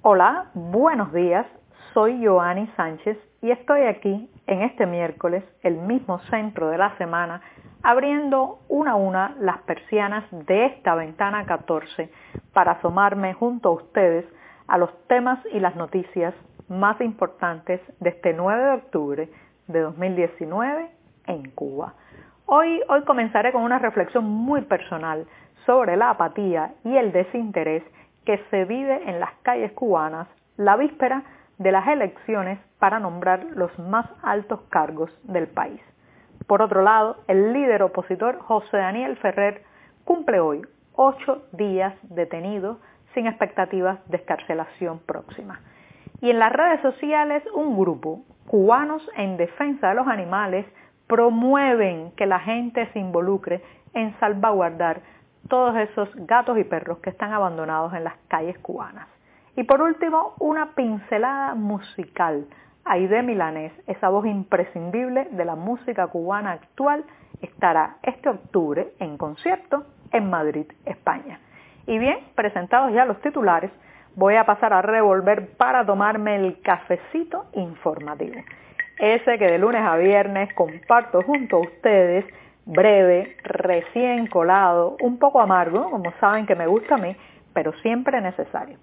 Hola, buenos días. Soy Joanny Sánchez y estoy aquí en este miércoles, el mismo centro de la semana, abriendo una a una las persianas de esta ventana 14 para asomarme junto a ustedes a los temas y las noticias más importantes de este 9 de octubre de 2019 en Cuba. Hoy, hoy comenzaré con una reflexión muy personal sobre la apatía y el desinterés que se vive en las calles cubanas la víspera de las elecciones para nombrar los más altos cargos del país. Por otro lado, el líder opositor José Daniel Ferrer cumple hoy ocho días detenido sin expectativas de escarcelación próxima. Y en las redes sociales un grupo, cubanos en defensa de los animales, promueven que la gente se involucre en salvaguardar todos esos gatos y perros que están abandonados en las calles cubanas. Y por último, una pincelada musical. Aide Milanés, esa voz imprescindible de la música cubana actual, estará este octubre en concierto en Madrid, España. Y bien, presentados ya los titulares, voy a pasar a revolver para tomarme el cafecito informativo. Ese que de lunes a viernes comparto junto a ustedes breve, recién colado, un poco amargo, como saben que me gusta a mí, pero siempre necesario.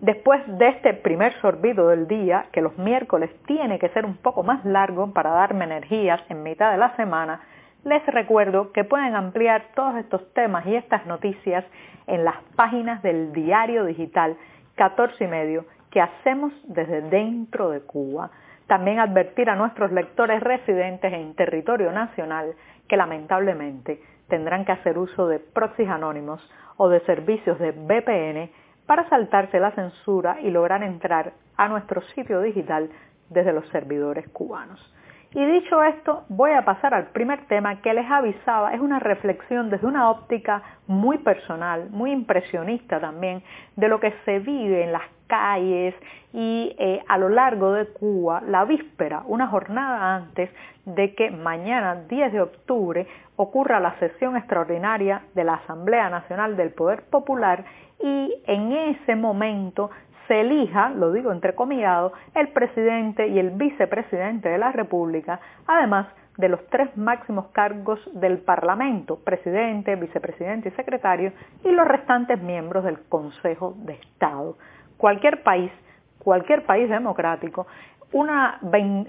Después de este primer sorbido del día, que los miércoles tiene que ser un poco más largo para darme energías en mitad de la semana, les recuerdo que pueden ampliar todos estos temas y estas noticias en las páginas del diario digital 14 y medio que hacemos desde dentro de Cuba. También advertir a nuestros lectores residentes en territorio nacional que lamentablemente tendrán que hacer uso de proxies anónimos o de servicios de VPN para saltarse la censura y lograr entrar a nuestro sitio digital desde los servidores cubanos. Y dicho esto, voy a pasar al primer tema que les avisaba. Es una reflexión desde una óptica muy personal, muy impresionista también, de lo que se vive en las calles y eh, a lo largo de Cuba, la víspera, una jornada antes de que mañana, 10 de octubre, ocurra la sesión extraordinaria de la Asamblea Nacional del Poder Popular y en ese momento se elija, lo digo entrecomillado, el presidente y el vicepresidente de la República, además de los tres máximos cargos del Parlamento, presidente, vicepresidente y secretario, y los restantes miembros del Consejo de Estado. Cualquier país, cualquier país democrático, una,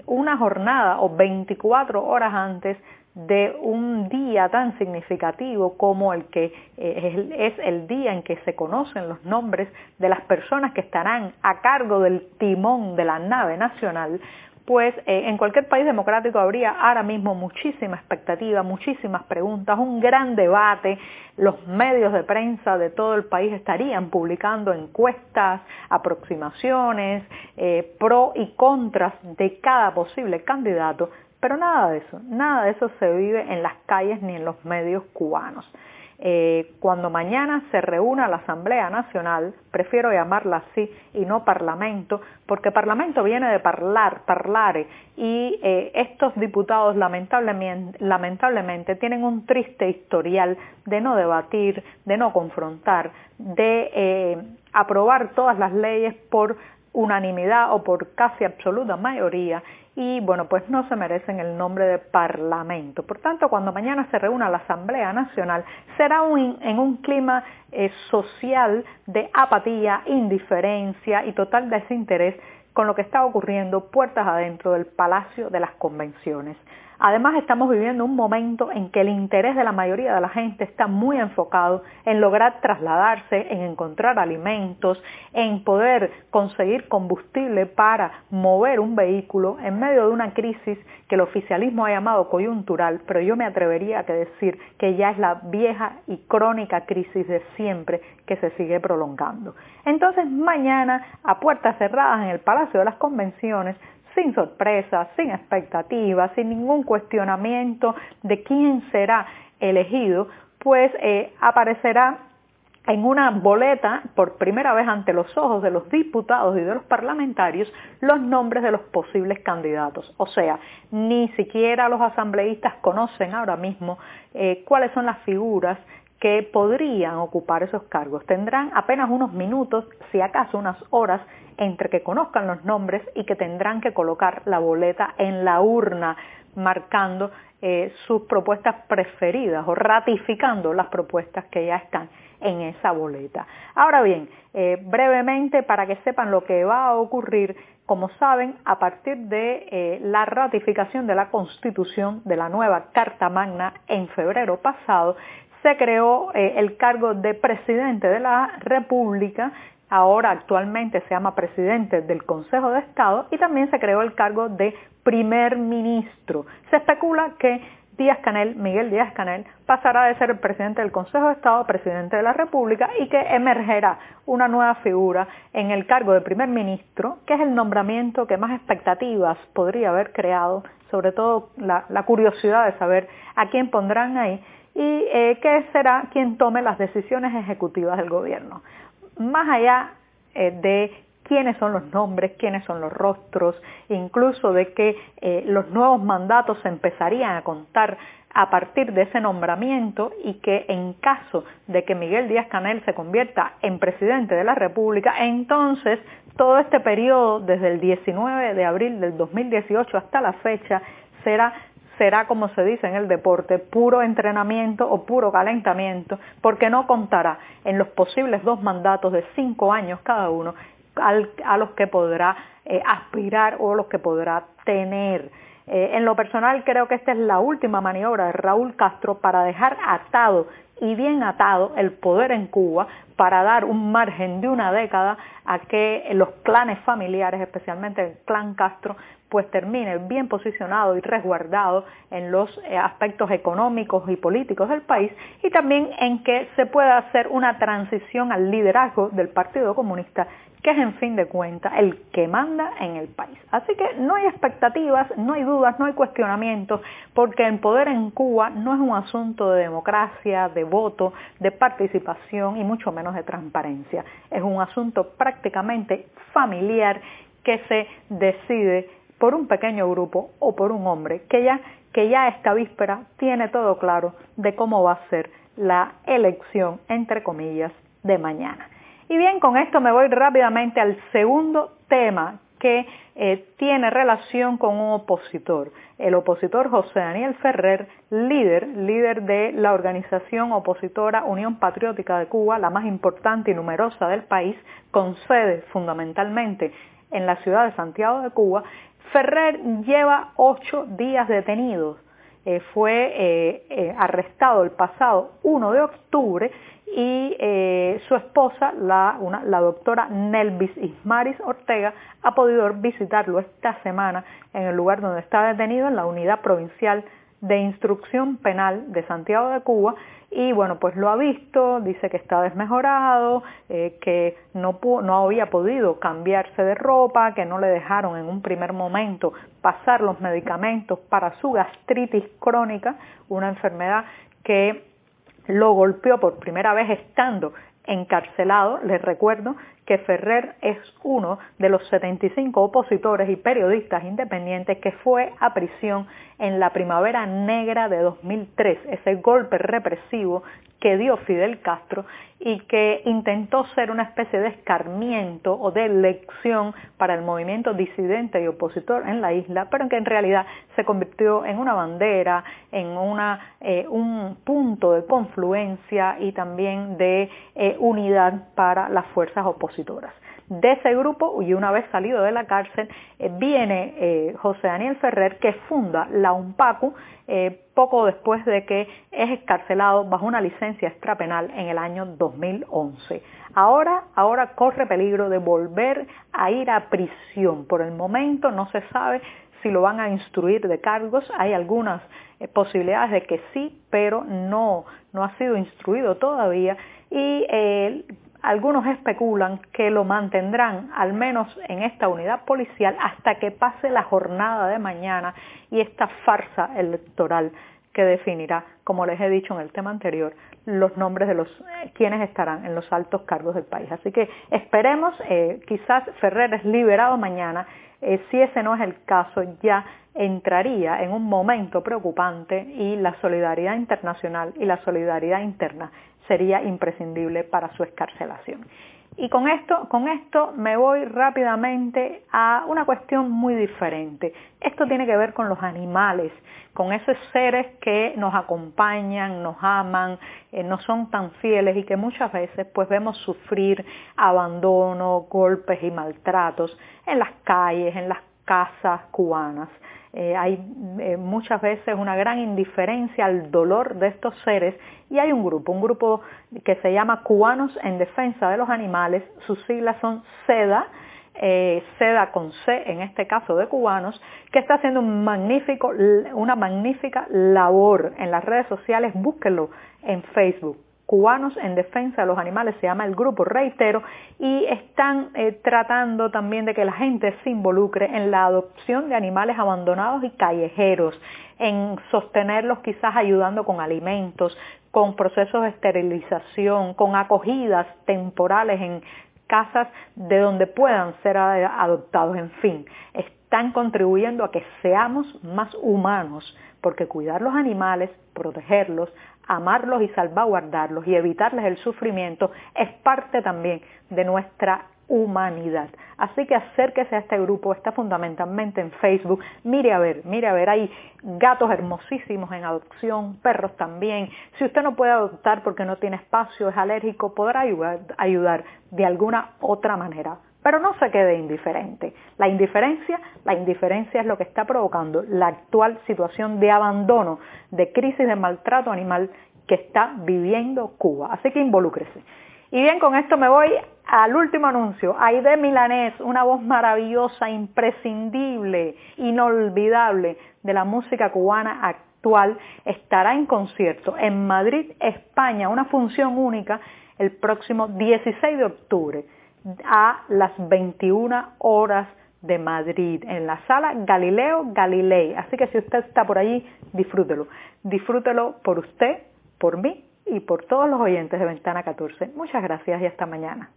una jornada o 24 horas antes de un día tan significativo como el que eh, es el día en que se conocen los nombres de las personas que estarán a cargo del timón de la nave nacional, pues eh, en cualquier país democrático habría ahora mismo muchísima expectativa, muchísimas preguntas, un gran debate, los medios de prensa de todo el país estarían publicando encuestas, aproximaciones, eh, pro y contras de cada posible candidato pero nada de eso, nada de eso se vive en las calles ni en los medios cubanos. Eh, cuando mañana se reúna la Asamblea Nacional, prefiero llamarla así y no Parlamento, porque Parlamento viene de parlar, parlare, y eh, estos diputados lamentablemente, tienen un triste historial de no debatir, de no confrontar, de eh, aprobar todas las leyes por unanimidad o por casi absoluta mayoría y bueno, pues no se merecen el nombre de Parlamento. Por tanto, cuando mañana se reúna la Asamblea Nacional, será en un clima eh, social de apatía, indiferencia y total desinterés con lo que está ocurriendo puertas adentro del Palacio de las Convenciones. Además estamos viviendo un momento en que el interés de la mayoría de la gente está muy enfocado en lograr trasladarse, en encontrar alimentos, en poder conseguir combustible para mover un vehículo en medio de una crisis que el oficialismo ha llamado coyuntural, pero yo me atrevería a decir que ya es la vieja y crónica crisis de siempre que se sigue prolongando. Entonces mañana, a puertas cerradas en el Palacio de las Convenciones, sin sorpresas, sin expectativas, sin ningún cuestionamiento de quién será elegido, pues eh, aparecerá en una boleta por primera vez ante los ojos de los diputados y de los parlamentarios los nombres de los posibles candidatos. O sea, ni siquiera los asambleístas conocen ahora mismo eh, cuáles son las figuras que podrían ocupar esos cargos. Tendrán apenas unos minutos, si acaso unas horas, entre que conozcan los nombres y que tendrán que colocar la boleta en la urna marcando eh, sus propuestas preferidas o ratificando las propuestas que ya están en esa boleta. Ahora bien, eh, brevemente para que sepan lo que va a ocurrir, como saben, a partir de eh, la ratificación de la Constitución de la nueva Carta Magna en febrero pasado, se creó el cargo de presidente de la República ahora actualmente se llama presidente del Consejo de Estado y también se creó el cargo de primer ministro. Se especula que Díaz Canel, Miguel Díaz Canel, pasará de ser presidente del Consejo de Estado a presidente de la República y que emergerá una nueva figura en el cargo de primer ministro, que es el nombramiento que más expectativas podría haber creado, sobre todo la, curiosidad de saber a quién pondrán ahí y eh, que será quien tome las decisiones ejecutivas del gobierno. Más allá eh, de quiénes son los nombres, quiénes son los rostros, incluso de que eh, los nuevos mandatos se empezarían a contar a partir de ese nombramiento y que en caso de que Miguel Díaz Canel se convierta en presidente de la República, entonces todo este periodo desde el 19 de abril del 2018 hasta la fecha será será, como se dice en el deporte, puro entrenamiento o puro calentamiento, porque no contará en los posibles dos mandatos de cinco años cada uno a los que podrá eh, aspirar o los que podrá tener. Eh, en lo personal creo que esta es la última maniobra de Raúl Castro para dejar atado y bien atado el poder en Cuba para dar un margen de una década a que los clanes familiares, especialmente el clan Castro, pues termine bien posicionado y resguardado en los eh, aspectos económicos y políticos del país y también en que se pueda hacer una transición al liderazgo del Partido Comunista que es en fin de cuentas el que manda en el país. Así que no hay expectativas, no hay dudas, no hay cuestionamientos, porque el poder en Cuba no es un asunto de democracia, de voto, de participación y mucho menos de transparencia. Es un asunto prácticamente familiar que se decide por un pequeño grupo o por un hombre que ya, que ya esta víspera tiene todo claro de cómo va a ser la elección, entre comillas, de mañana. Y bien, con esto me voy rápidamente al segundo tema que eh, tiene relación con un opositor, el opositor José Daniel Ferrer, líder, líder de la organización opositora Unión Patriótica de Cuba, la más importante y numerosa del país, con sede fundamentalmente en la ciudad de Santiago de Cuba, Ferrer lleva ocho días detenido. Eh, fue eh, arrestado el pasado 1 de octubre y su esposa, la, la doctora Nelvis Ismaris Ortega, ha podido visitarlo esta semana en el lugar donde está detenido, en la unidad provincial de instrucción penal de Santiago de Cuba. Y bueno, pues lo ha visto, dice que está desmejorado, eh, que no, no había podido cambiarse de ropa, que no le dejaron en un primer momento pasar los medicamentos para su gastritis crónica, una enfermedad que lo golpeó por primera vez estando encarcelado. Les recuerdo que Ferrer es uno de los 75 opositores y periodistas independientes que fue a prisión en la primavera negra de 2003, ese golpe represivo que dio Fidel Castro y que intentó ser una especie de escarmiento o de lección para el movimiento disidente y opositor en la isla, pero que en realidad se convirtió en una bandera, en eh, un punto de confluencia y también de eh, unidad para las fuerzas opositoras. De ese grupo y una vez salido de la cárcel eh, viene eh, José Daniel Ferrer que funda la UNPACU poco después de que es escarcelado bajo una licencia extrapenal en el año 2011. Ahora, ahora corre peligro de volver a ir a prisión. Por el momento no se sabe si lo van a instruir de cargos. Hay algunas eh, posibilidades de que sí, pero no, no ha sido instruido todavía. Y eh, algunos especulan que lo mantendrán al menos en esta unidad policial hasta que pase la jornada de mañana y esta farsa electoral que definirá, como les he dicho en el tema anterior, los nombres de los eh, quienes estarán en los altos cargos del país. Así que esperemos, quizás Ferrer es liberado mañana eh, si ese no es el caso, ya entraría en un momento preocupante y la solidaridad internacional y la solidaridad interna sería imprescindible para su escarcelación. Y con esto, con esto me voy rápidamente a una cuestión muy diferente. Esto tiene que ver con los animales, con esos seres que nos acompañan, nos aman, eh, no son tan fieles y que muchas veces pues vemos sufrir abandono, golpes y maltratos en las calles, en las casas cubanas. Eh, hay eh, muchas veces una gran indiferencia al dolor de estos seres y hay un grupo, un grupo que se llama Cubanos en Defensa de los Animales, sus siglas son SEDA, eh, SEDA con C, en este caso de cubanos, que está haciendo un magnífico, una magnífica labor en las redes sociales, búsquenlo en Facebook. Cubanos en Defensa de los Animales, se llama el grupo, reitero, y están eh, tratando también de que la gente se involucre en la adopción de animales abandonados y callejeros, en sostenerlos quizás ayudando con alimentos, con procesos de esterilización, con acogidas temporales en casas de donde puedan ser adoptados, en fin, están contribuyendo a que seamos más humanos, porque cuidar los animales, protegerlos, amarlos y salvaguardarlos y evitarles el sufrimiento es parte también de nuestra humanidad. Así que acérquese a este grupo, está fundamentalmente en Facebook. Mire a ver, mire a ver, hay gatos hermosísimos en adopción, perros también. Si usted no puede adoptar porque no tiene espacio, es alérgico, podrá ayudar, ayudar de alguna otra manera. Pero no se quede indiferente. La indiferencia, la indiferencia es lo que está provocando la actual situación de abandono, de crisis de maltrato animal que está viviendo Cuba. Así que involúcrese. Y bien, con esto me voy al último anuncio. Aide Milanés, una voz maravillosa, imprescindible, inolvidable de la música cubana actual, estará en concierto en Madrid, España, una función única el próximo 16 de octubre a las 21 horas de Madrid, en la sala Galileo Galilei. Así que si usted está por allí, disfrútelo. Disfrútelo por usted, por mí y por todos los oyentes de Ventana 14. Muchas gracias y hasta mañana.